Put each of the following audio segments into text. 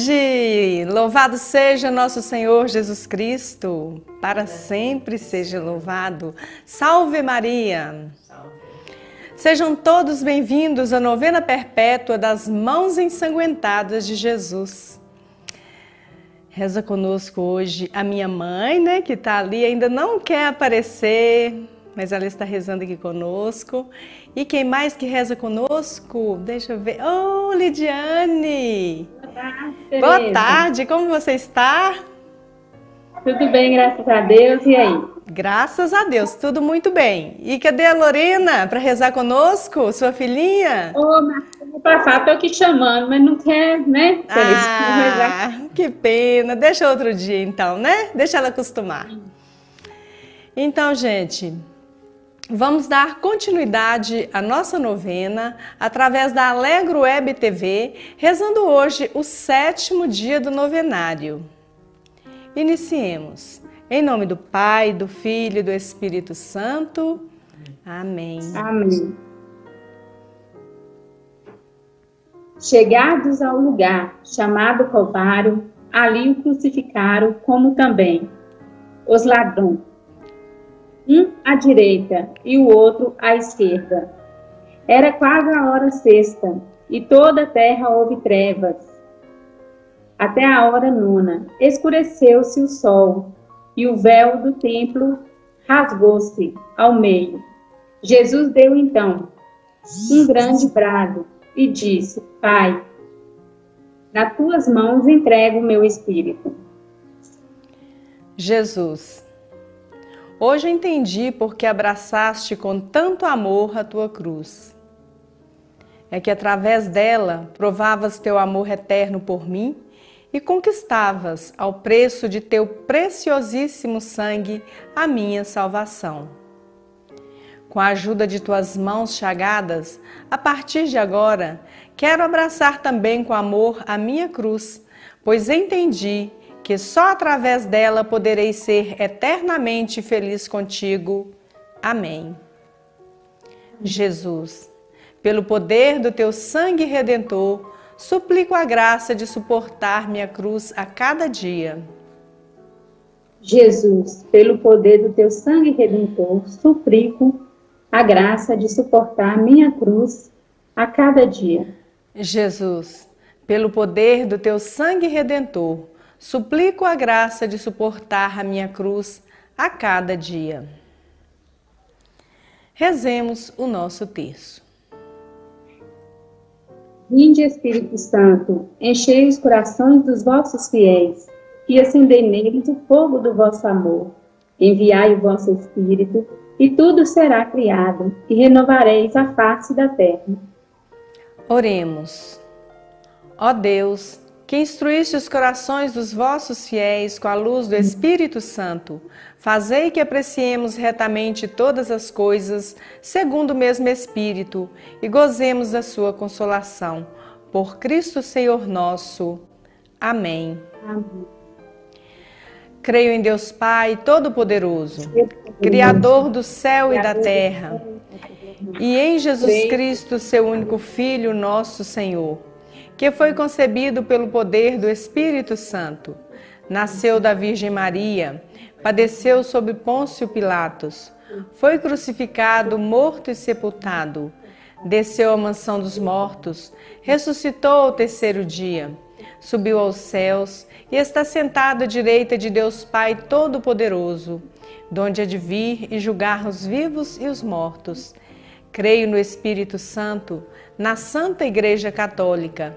Tarde! Louvado seja nosso Senhor Jesus Cristo, para sempre seja louvado. Salve Maria! Sejam todos bem-vindos à novena perpétua das mãos ensanguentadas de Jesus. Reza conosco hoje a minha mãe, né, que está ali, ainda não quer aparecer, mas ela está rezando aqui conosco. E quem mais que reza conosco? Deixa eu ver. Oh, Lidiane! Boa tarde, Boa tarde, como você está? Tudo bem, graças a Deus. E aí? Graças a Deus, tudo muito bem. E cadê a Lorena para rezar conosco, sua filhinha? Ô, oh, passar, tô aqui chamando, mas não quer, né? Ah, que pena. Deixa outro dia então, né? Deixa ela acostumar. Então, gente, Vamos dar continuidade à nossa novena através da Alegro Web TV, rezando hoje o sétimo dia do novenário. Iniciemos. Em nome do Pai, do Filho e do Espírito Santo. Amém. Amém. Chegados ao lugar chamado Calvário, ali o crucificaram, como também os ladrões um à direita e o outro à esquerda. Era quase a hora sexta, e toda a terra houve trevas. Até a hora nona, escureceu-se o sol, e o véu do templo rasgou-se ao meio. Jesus deu então um grande brado e disse: Pai, nas tuas mãos entrego o meu espírito. Jesus Hoje entendi porque abraçaste com tanto amor a tua cruz. É que através dela provavas teu amor eterno por mim e conquistavas, ao preço de teu preciosíssimo sangue, a minha salvação. Com a ajuda de tuas mãos chagadas, a partir de agora, quero abraçar também com amor a minha cruz, pois entendi que só através dela poderei ser eternamente feliz contigo. Amém. Jesus, pelo poder do teu sangue redentor, suplico a graça de suportar minha cruz a cada dia. Jesus, pelo poder do teu sangue redentor, suplico a graça de suportar minha cruz a cada dia. Jesus, pelo poder do teu sangue redentor, Suplico a graça de suportar a minha cruz a cada dia. Rezemos o nosso terço. Vinde, Espírito Santo, enchei os corações dos vossos fiéis e acendei neles o fogo do vosso amor. Enviai o vosso Espírito e tudo será criado e renovareis a face da terra. Oremos. Ó Deus, que instruíste os corações dos vossos fiéis com a luz do Espírito Santo, fazei que apreciemos retamente todas as coisas, segundo o mesmo Espírito, e gozemos da sua consolação. Por Cristo Senhor nosso. Amém. Amém. Creio em Deus Pai Todo-Poderoso, Criador do céu e da terra, e em Jesus Cristo, seu único Filho, nosso Senhor que foi concebido pelo poder do Espírito Santo. Nasceu da Virgem Maria, padeceu sob Pôncio Pilatos, foi crucificado, morto e sepultado. Desceu à mansão dos mortos, ressuscitou ao terceiro dia, subiu aos céus e está sentado à direita de Deus Pai Todo-Poderoso, donde há de vir e julgar os vivos e os mortos. Creio no Espírito Santo, na Santa Igreja Católica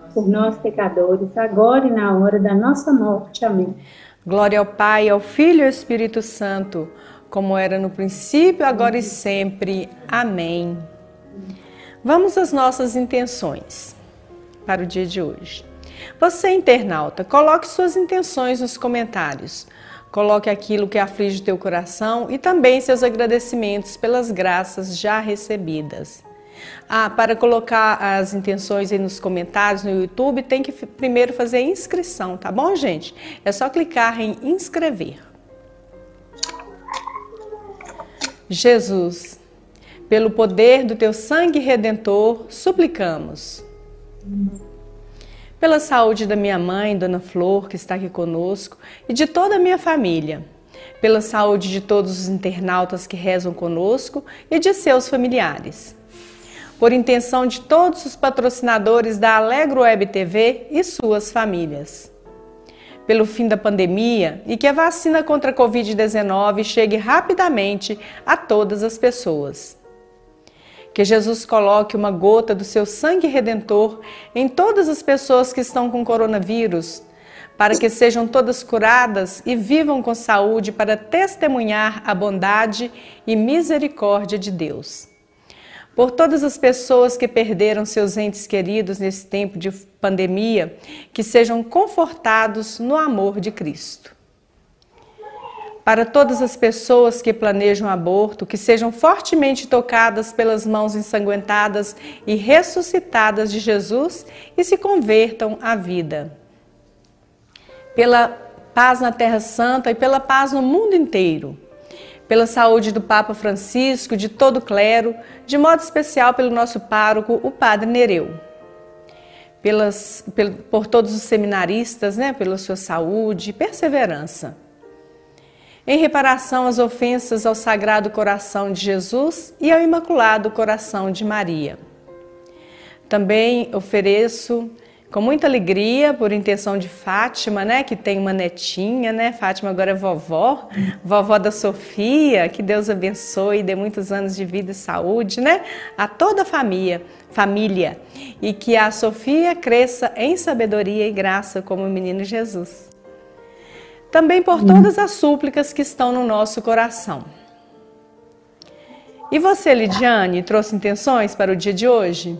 nós, pecadores, agora e na hora da nossa morte. Amém. Glória ao Pai, ao Filho e ao Espírito Santo, como era no princípio, agora e sempre. Amém. Vamos às nossas intenções para o dia de hoje. Você, internauta, coloque suas intenções nos comentários. Coloque aquilo que aflige o teu coração e também seus agradecimentos pelas graças já recebidas. Ah, para colocar as intenções aí nos comentários no YouTube, tem que primeiro fazer a inscrição, tá bom, gente? É só clicar em inscrever. Jesus, pelo poder do teu sangue redentor, suplicamos. Pela saúde da minha mãe, Dona Flor, que está aqui conosco, e de toda a minha família. Pela saúde de todos os internautas que rezam conosco e de seus familiares por intenção de todos os patrocinadores da Alegro Web TV e suas famílias. Pelo fim da pandemia e que a vacina contra a Covid-19 chegue rapidamente a todas as pessoas. Que Jesus coloque uma gota do seu sangue redentor em todas as pessoas que estão com coronavírus, para que sejam todas curadas e vivam com saúde para testemunhar a bondade e misericórdia de Deus por todas as pessoas que perderam seus entes queridos nesse tempo de pandemia, que sejam confortados no amor de Cristo. Para todas as pessoas que planejam aborto, que sejam fortemente tocadas pelas mãos ensanguentadas e ressuscitadas de Jesus e se convertam à vida. Pela paz na Terra Santa e pela paz no mundo inteiro pela saúde do Papa Francisco, de todo o clero, de modo especial pelo nosso pároco, o Padre Nereu. Pelas, por todos os seminaristas, né, pela sua saúde e perseverança. Em reparação às ofensas ao Sagrado Coração de Jesus e ao Imaculado Coração de Maria. Também ofereço com muita alegria, por intenção de Fátima, né, que tem uma netinha, né? Fátima agora é vovó, vovó da Sofia, que Deus abençoe e dê muitos anos de vida e saúde, né? A toda a família, família, e que a Sofia cresça em sabedoria e graça como o menino Jesus. Também por todas as súplicas que estão no nosso coração. E você, Lidiane, trouxe intenções para o dia de hoje?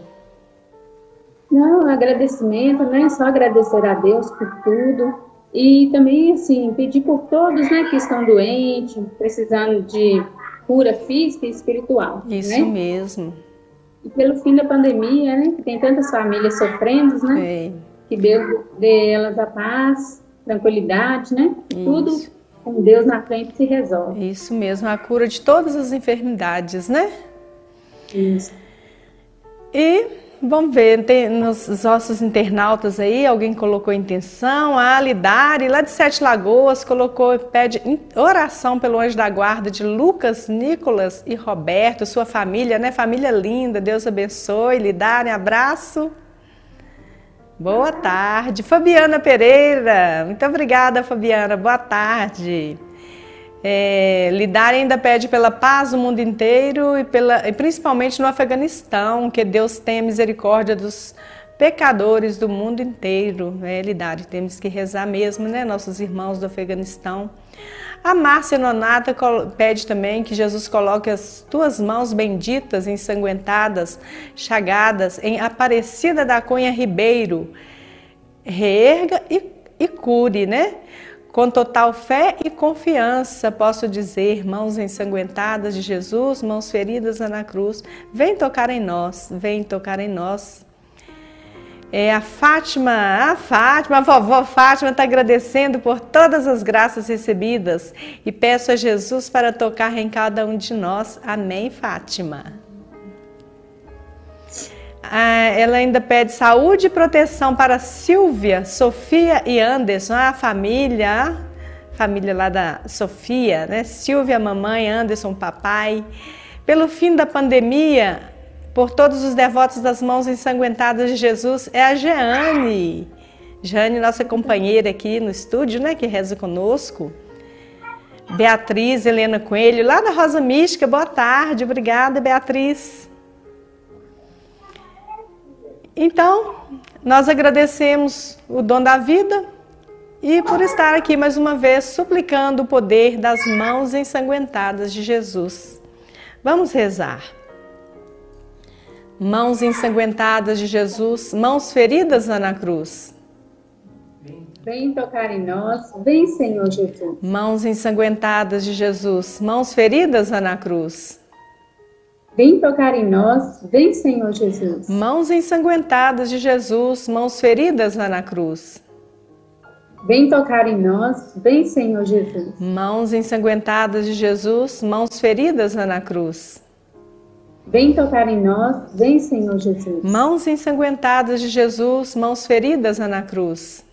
Não, agradecimento, né? Só agradecer a Deus por tudo. E também, assim, pedir por todos, né, que estão doentes, precisando de cura física e espiritual. Isso né? mesmo. E pelo fim da pandemia, né, que tem tantas famílias sofrendo, né? É. Que Deus dê elas a paz, tranquilidade, né? Isso. Tudo com Deus na frente se resolve. Isso mesmo, a cura de todas as enfermidades, né? Isso. E Vamos ver, tem nos nossos internautas aí, alguém colocou intenção, a Alidari, lá de Sete Lagoas, colocou, pede oração pelo anjo da guarda de Lucas, Nicolas e Roberto, sua família, né? Família linda, Deus abençoe, Lidari, abraço. Boa tarde. Fabiana Pereira, muito obrigada, Fabiana, boa tarde. É, Lidar ainda pede pela paz no mundo inteiro e, pela, e principalmente no Afeganistão, que Deus tenha misericórdia dos pecadores do mundo inteiro. Né, Lidar, temos que rezar mesmo, né, nossos irmãos do Afeganistão. A Márcia Nonata pede também que Jesus coloque as tuas mãos benditas, ensanguentadas, chagadas, em Aparecida da Cunha Ribeiro. Reerga e, e cure, né? Com total fé e confiança, posso dizer, mãos ensanguentadas de Jesus, mãos feridas na cruz, vem tocar em nós, vem tocar em nós. É a Fátima, a Fátima, a vovó Fátima está agradecendo por todas as graças recebidas e peço a Jesus para tocar em cada um de nós. Amém, Fátima. Ah, ela ainda pede saúde e proteção para Silvia, Sofia e Anderson, a família, família lá da Sofia, né? Silvia, mamãe, Anderson, papai. Pelo fim da pandemia, por todos os devotos das mãos ensanguentadas de Jesus, é a Jeane. Jeane, nossa companheira aqui no estúdio, né, que reza conosco. Beatriz Helena Coelho, lá da Rosa Mística, boa tarde, obrigada, Beatriz. Então, nós agradecemos o dom da vida e por estar aqui mais uma vez suplicando o poder das mãos ensanguentadas de Jesus. Vamos rezar mãos ensanguentadas de Jesus, mãos feridas na cruz. Vem tocar em nós, vem Senhor Jesus. Mãos ensanguentadas de Jesus, mãos feridas na cruz. Vem tocar em nós, vem Senhor Jesus. Mãos ensanguentadas de Jesus, mãos feridas na cruz. Vem tocar em nós, vem Senhor Jesus. Mãos ensanguentadas de Jesus, mãos feridas na cruz. Vem tocar em nós, vem Senhor Jesus. Mãos ensanguentadas de Jesus, mãos feridas na cruz.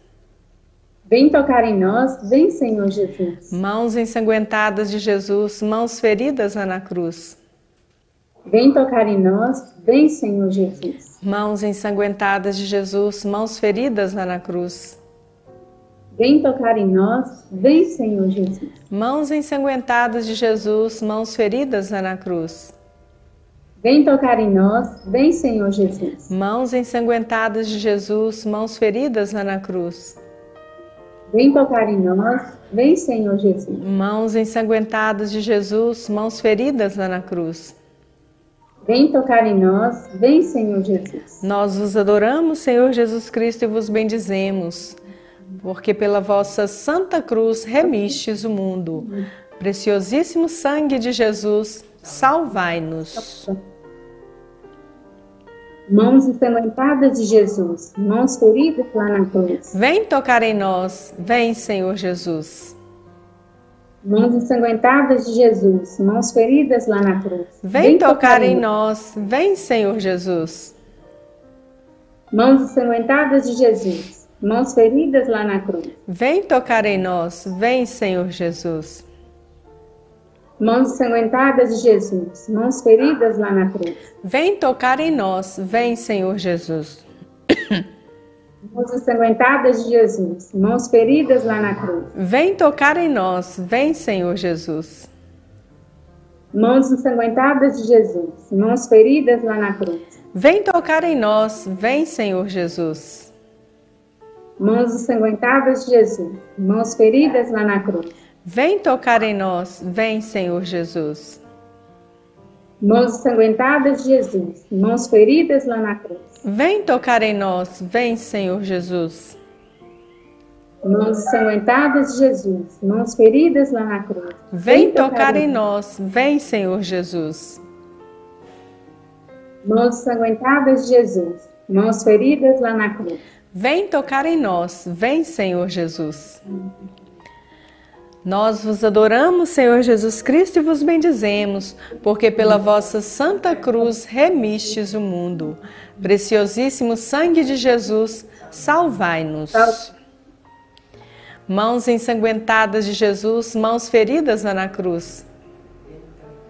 Vem tocar em nós, vem Senhor Jesus. Mãos ensanguentadas de Jesus, mãos feridas na cruz. Vem tocar em nós, vem Senhor Jesus. Mãos ensanguentadas de Jesus, mãos feridas na cruz. Vem tocar em nós, vem Senhor Jesus. Mãos ensanguentadas de Jesus, mãos feridas na cruz. Vem tocar em nós, vem Senhor Jesus. Mãos ensanguentadas de Jesus, mãos feridas na cruz. Vem tocar em nós, vem Senhor Jesus. Mãos ensanguentadas de Jesus, mãos feridas na cruz. Vem tocar em nós, vem Senhor Jesus. Nós vos adoramos, Senhor Jesus Cristo, e vos bendizemos, porque pela vossa santa cruz remistes o mundo. Preciosíssimo sangue de Jesus, salvai-nos. Mãos ensanguentadas de Jesus, mãos feridas lá na cruz. Vem tocar em nós, vem, Senhor Jesus. Mãos ensanguentadas de Jesus, mãos feridas lá na cruz. Vem, vem tocar, tocar em nós, vem, Senhor Jesus. Mãos ensanguentadas de Jesus, mãos feridas lá na cruz. Vem tocar em nós, vem, Senhor Jesus. Mãos ensanguentadas de Jesus, mãos feridas lá na cruz. Vem tocar em nós, vem, Senhor Jesus. Mãos ensanguentadas de Jesus, mãos feridas lá na cruz. Vem tocar em nós, vem, Senhor Jesus. Mãos ensanguentadas de Jesus, mãos feridas lá na cruz. Vem tocar em nós, vem, Senhor Jesus. Mãos ensanguentadas de Jesus, mãos feridas lá na cruz. Vem tocar em nós, vem, Senhor Jesus. Mãos ensanguentadas de Jesus, mãos feridas lá na cruz. Vem tocar em nós, vem, Senhor Jesus. Mãos ensanguentadas de Jesus, mãos feridas lá na cruz. Vem, vem tocar, tocar em nós, vem, Senhor Jesus. Mãos ensanguentadas de Jesus, mãos feridas lá na cruz. Vem tocar em nós, vem, Senhor Jesus. Nós vos adoramos, Senhor Jesus Cristo, e vos bendizemos, porque pela vossa santa cruz remistes o mundo. Preciosíssimo sangue de Jesus, salvai-nos. Mãos ensanguentadas de Jesus, mãos feridas na cruz.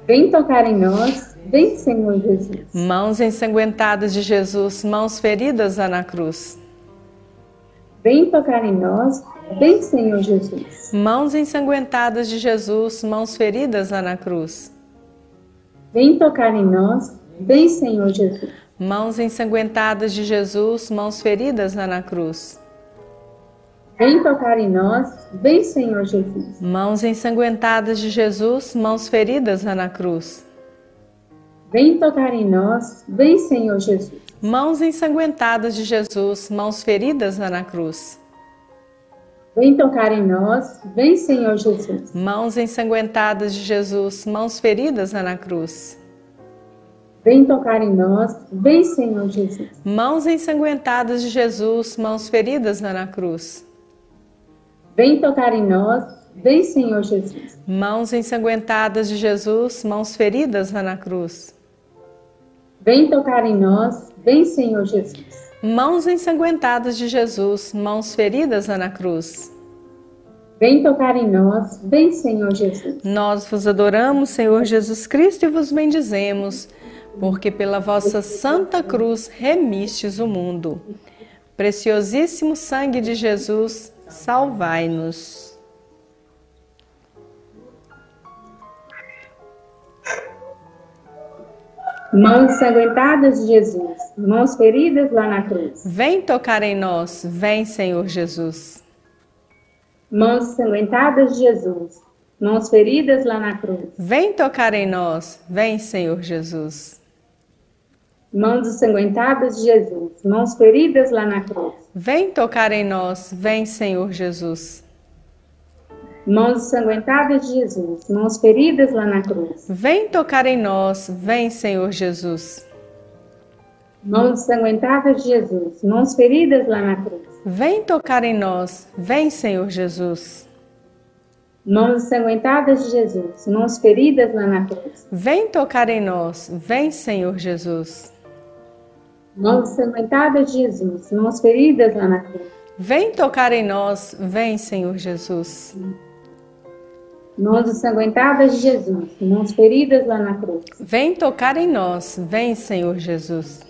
Vem tocar em nós, vem, Senhor Jesus. Mãos ensanguentadas de Jesus, mãos feridas na cruz. Vem tocar em nós, Vem, Senhor Jesus. Mãos ensanguentadas de Jesus, mãos feridas lá na cruz. Vem tocar em nós. Vem, Senhor Jesus. Mãos ensanguentadas de Jesus, mãos feridas lá na cruz. Vem tocar em nós. Vem, Senhor Jesus. Mãos ensanguentadas de Jesus, mãos feridas lá na cruz. Vem tocar em nós. Vem, Senhor Jesus. Mãos ensanguentadas de Jesus, mãos feridas lá na cruz. Vem tocar em nós, vem Senhor Jesus. Mãos ensanguentadas de Jesus, mãos feridas na cruz. Vem tocar em nós, vem Senhor Jesus. Mãos ensanguentadas de Jesus, mãos feridas na cruz. Vem tocar em nós, vem Senhor Jesus. Mãos ensanguentadas de Jesus, mãos feridas na cruz. Vem tocar em nós, vem Senhor Jesus. Mãos ensanguentadas de Jesus, mãos feridas na cruz. Vem tocar em nós, vem Senhor Jesus. Nós vos adoramos, Senhor Jesus Cristo, e vos bendizemos porque pela vossa santa cruz remistes o mundo. Preciosíssimo sangue de Jesus, salvai-nos. Mãos sanguentadas de Jesus, mãos feridas lá na cruz. Vem tocar em nós, vem, Senhor Jesus. Mãos sanguentadas de Jesus, mãos feridas lá na cruz. Vem tocar em nós, vem, Senhor Jesus. Mãos ensanguentadas de Jesus, mãos feridas lá na cruz. Vem tocar em nós, vem Senhor Jesus. Mãos ensanguentadas de Jesus, mãos feridas lá na cruz. Vem tocar em nós, vem Senhor Jesus. Mãos ensanguentadas de Jesus, mãos feridas lá na cruz. Vem tocar em nós, vem Senhor Jesus. Mãos ensanguentadas de Jesus, mãos feridas lá na cruz. Vem tocar em nós, vem Senhor Jesus. Mãos ensanguentadas de Jesus, mãos feridas lá na cruz. Vem tocar em nós, vem Senhor Jesus. Mãos ensanguentadas de Jesus, mãos feridas lá na cruz. Vem tocar em nós, vem Senhor Jesus.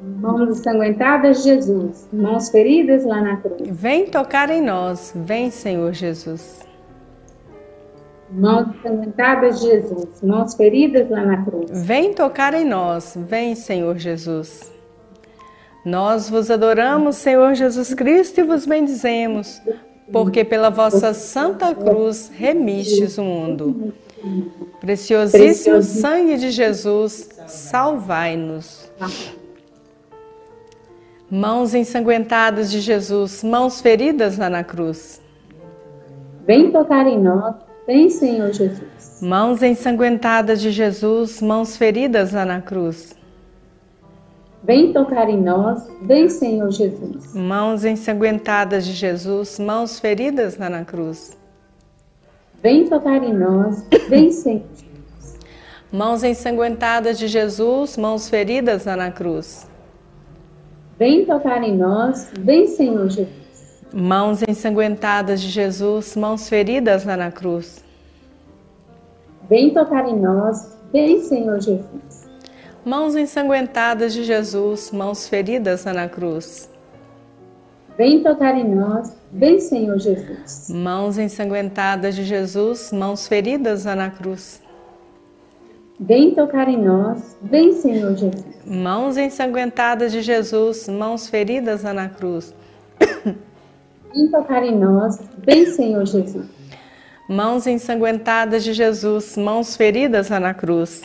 Mãos ensanguentadas de Jesus, mãos feridas lá na cruz. Vem tocar em nós, vem Senhor Jesus. Mãos ensanguentadas de Jesus, mãos feridas lá na cruz. Vem tocar em nós, vem, Senhor Jesus. Nós vos adoramos, Senhor Jesus Cristo, e vos bendizemos, porque pela vossa santa cruz remistes o mundo. Preciosíssimo sangue de Jesus, salvai-nos. Mãos ensanguentadas de Jesus, mãos feridas lá na cruz. Vem tocar em nós Vem, Senhor Jesus. Mãos ensanguentadas de Jesus, mãos feridas lá na cruz. Vem tocar em nós, vem, Senhor Jesus. Mãos ensanguentadas de Jesus, mãos feridas lá na cruz. Vem tocar em nós, vem, Senhor Jesus. Mãos ensanguentadas de Jesus, mãos feridas lá na cruz. Vem tocar em nós, vem, Senhor Jesus. Mãos ensanguentadas de Jesus, mãos feridas lá na cruz. Vem tocar em nós, vem Senhor Jesus. Mãos ensanguentadas de Jesus, mãos feridas na cruz. Vem tocar em nós, vem Senhor Jesus. Mãos ensanguentadas de Jesus, mãos feridas na cruz. Vem tocar em nós, vem Senhor Jesus. Mãos ensanguentadas de Jesus, mãos feridas na cruz. Vem tocar em nós, vem Senhor Jesus. Mãos ensanguentadas de Jesus, mãos feridas na cruz.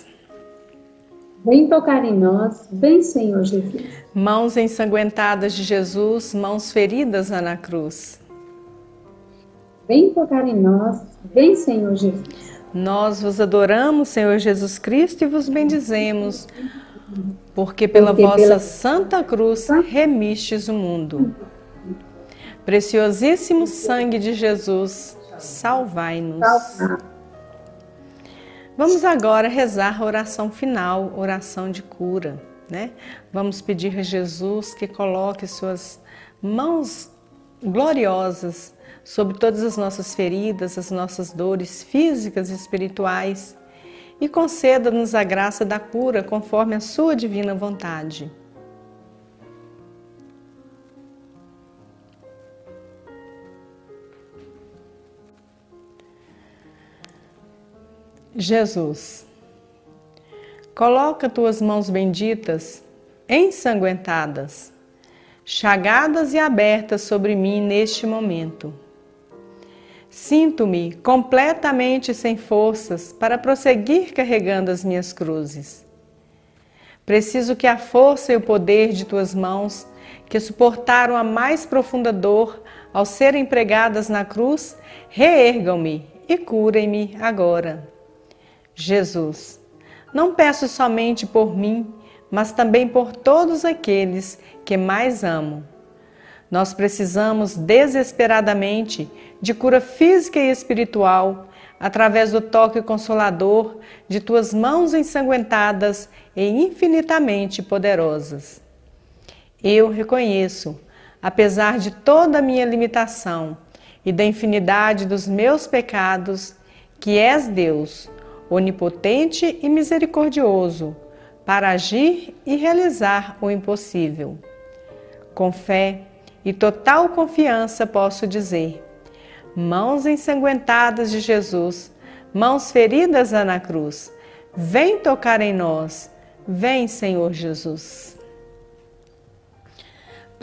Vem tocar em nós, vem Senhor Jesus. Mãos ensanguentadas de Jesus, mãos feridas na cruz. Vem tocar em nós, vem Senhor Jesus. Nós vos adoramos, Senhor Jesus Cristo, e vos bendizemos, porque pela porque vossa pela... santa cruz remistes o mundo. Preciosíssimo sangue de Jesus, salvai-nos. Vamos agora rezar a oração final, oração de cura, né? Vamos pedir a Jesus que coloque suas mãos gloriosas sobre todas as nossas feridas, as nossas dores físicas e espirituais e conceda-nos a graça da cura conforme a sua divina vontade. Jesus, coloca tuas mãos benditas, ensanguentadas, chagadas e abertas sobre mim neste momento. Sinto-me completamente sem forças para prosseguir carregando as minhas cruzes. Preciso que a força e o poder de tuas mãos, que suportaram a mais profunda dor ao serem pregadas na cruz, reergam-me e curem-me agora. Jesus, não peço somente por mim, mas também por todos aqueles que mais amo. Nós precisamos desesperadamente de cura física e espiritual através do toque consolador de tuas mãos ensanguentadas e infinitamente poderosas. Eu reconheço, apesar de toda a minha limitação e da infinidade dos meus pecados, que és Deus, onipotente e misericordioso, para agir e realizar o impossível. Com fé e total confiança posso dizer: mãos ensanguentadas de Jesus, mãos feridas na cruz, vem tocar em nós, vem, Senhor Jesus.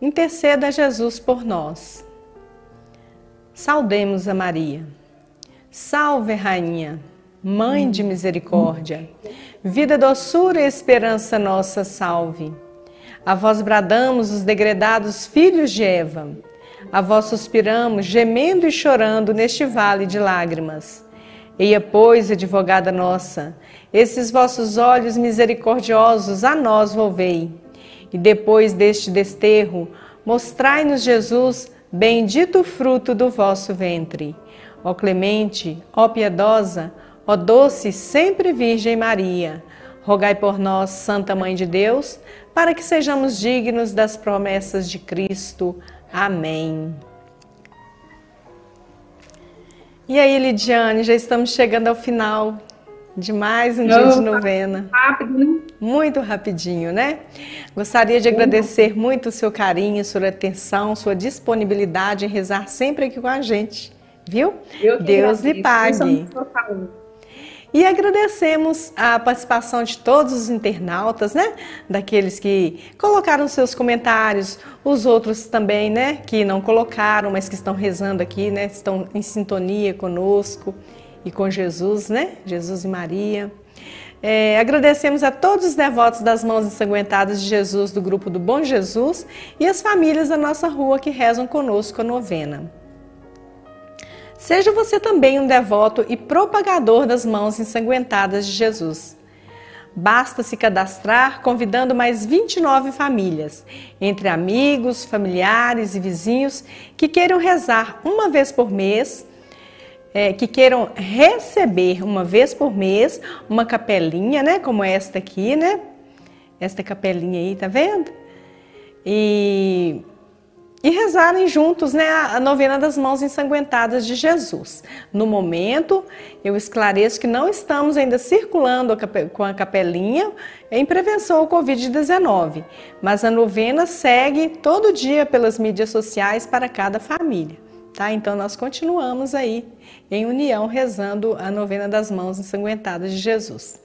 interceda a Jesus por nós. Saudemos a Maria. Salve, Rainha, Mãe de misericórdia, vida, doçura e esperança nossa, salve. A vós bradamos os degredados filhos de Eva. A vós suspiramos, gemendo e chorando neste vale de lágrimas. Eia, pois, advogada nossa, esses vossos olhos misericordiosos a nós volvei. E depois deste desterro, mostrai-nos Jesus, bendito fruto do vosso ventre. Ó clemente, ó piedosa, ó doce sempre Virgem Maria, rogai por nós, Santa Mãe de Deus, para que sejamos dignos das promessas de Cristo. Amém. E aí, Lidiane, já estamos chegando ao final de mais um dia de novena. Rápido, né? Muito rapidinho, né? Gostaria de agradecer muito o seu carinho, sua atenção, sua disponibilidade em rezar sempre aqui com a gente, viu? Deus lhe pague. E agradecemos a participação de todos os internautas, né? Daqueles que colocaram seus comentários, os outros também, né? Que não colocaram, mas que estão rezando aqui, né? Estão em sintonia conosco e com Jesus, né? Jesus e Maria. É, agradecemos a todos os devotos das mãos ensanguentadas de Jesus do grupo do Bom Jesus e as famílias da nossa rua que rezam conosco a novena. Seja você também um devoto e propagador das mãos ensanguentadas de Jesus. Basta se cadastrar convidando mais 29 famílias, entre amigos, familiares e vizinhos que queiram rezar uma vez por mês, é, que queiram receber uma vez por mês uma capelinha, né? Como esta aqui, né? Esta capelinha aí, tá vendo? E e rezarem juntos né, a novena das mãos ensanguentadas de Jesus. No momento, eu esclareço que não estamos ainda circulando com a capelinha em prevenção ao Covid-19, mas a novena segue todo dia pelas mídias sociais para cada família. Tá? Então, nós continuamos aí em união rezando a novena das mãos ensanguentadas de Jesus.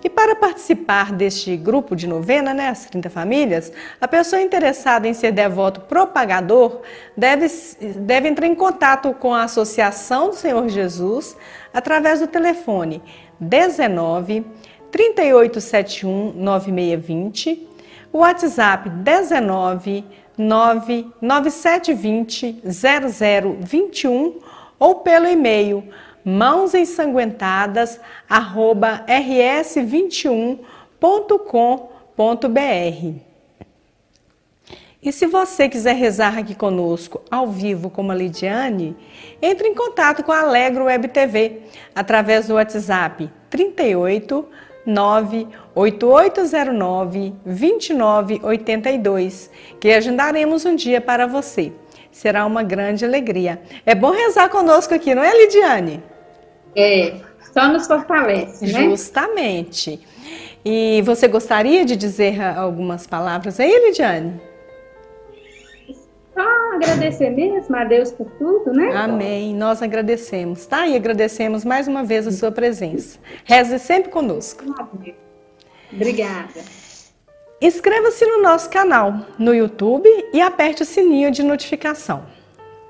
E para participar deste grupo de novena, né, as 30 famílias, a pessoa interessada em ser devoto propagador deve, deve entrar em contato com a Associação do Senhor Jesus através do telefone 19 3871 9620, o WhatsApp 19 99720 0021 ou pelo e-mail mãos ensanguentadas rs21.com.br. E se você quiser rezar aqui conosco ao vivo como a Lidiane, entre em contato com a Alegro Web TV através do WhatsApp 38 98809 2982, que agendaremos um dia para você. Será uma grande alegria. É bom rezar conosco aqui, não é, Lidiane? É, só nos fortalece, né? Justamente. E você gostaria de dizer algumas palavras aí, Lidiane? Só agradecer mesmo a Deus por tudo, né? Amém. Nós agradecemos, tá? E agradecemos mais uma vez a sua presença. Reze sempre conosco. Obrigada. Inscreva-se no nosso canal no YouTube e aperte o sininho de notificação.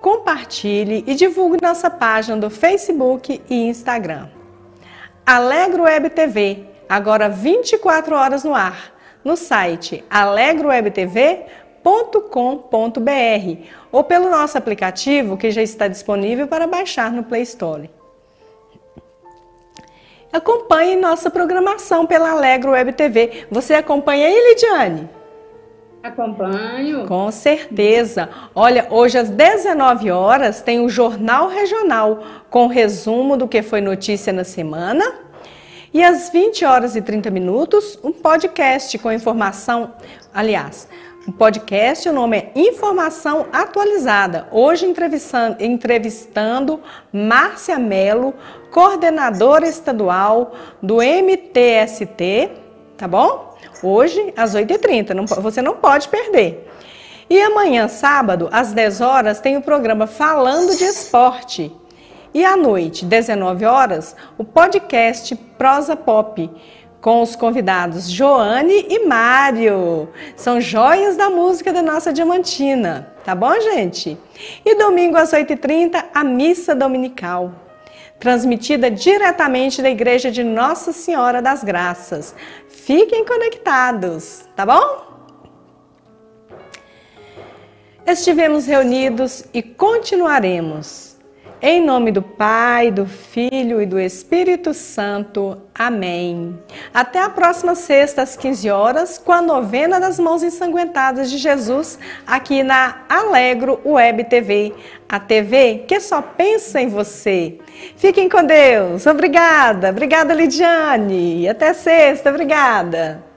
Compartilhe e divulgue nossa página do Facebook e Instagram. Alegro Web TV, agora 24 horas no ar, no site alegrowebtv.com www.alegro.com.br ou pelo nosso aplicativo que já está disponível para baixar no Play Store. Acompanhe nossa programação pela Alegro Web TV. Você acompanha aí, Lidiane? Acompanho. Com certeza. Olha, hoje às 19 horas tem o Jornal Regional com resumo do que foi notícia na semana. E às 20 horas e 30 minutos, um podcast com informação, aliás, o podcast, o nome é Informação Atualizada. Hoje entrevistando, entrevistando Márcia Melo, coordenadora estadual do MTST, tá bom? Hoje, às 8h30, não, você não pode perder. E amanhã, sábado, às 10 horas, tem o programa Falando de Esporte. E à noite, 19 horas, o podcast Prosa Pop com os convidados Joane e Mário. São joias da música da nossa Diamantina, tá bom, gente? E domingo às 8h30, a missa dominical, transmitida diretamente da Igreja de Nossa Senhora das Graças. Fiquem conectados, tá bom? Estivemos reunidos e continuaremos em nome do Pai, do Filho e do Espírito Santo. Amém. Até a próxima sexta, às 15 horas, com a novena das mãos ensanguentadas de Jesus, aqui na Alegro Web TV. A TV que só pensa em você. Fiquem com Deus. Obrigada. Obrigada, Lidiane. Até sexta. Obrigada.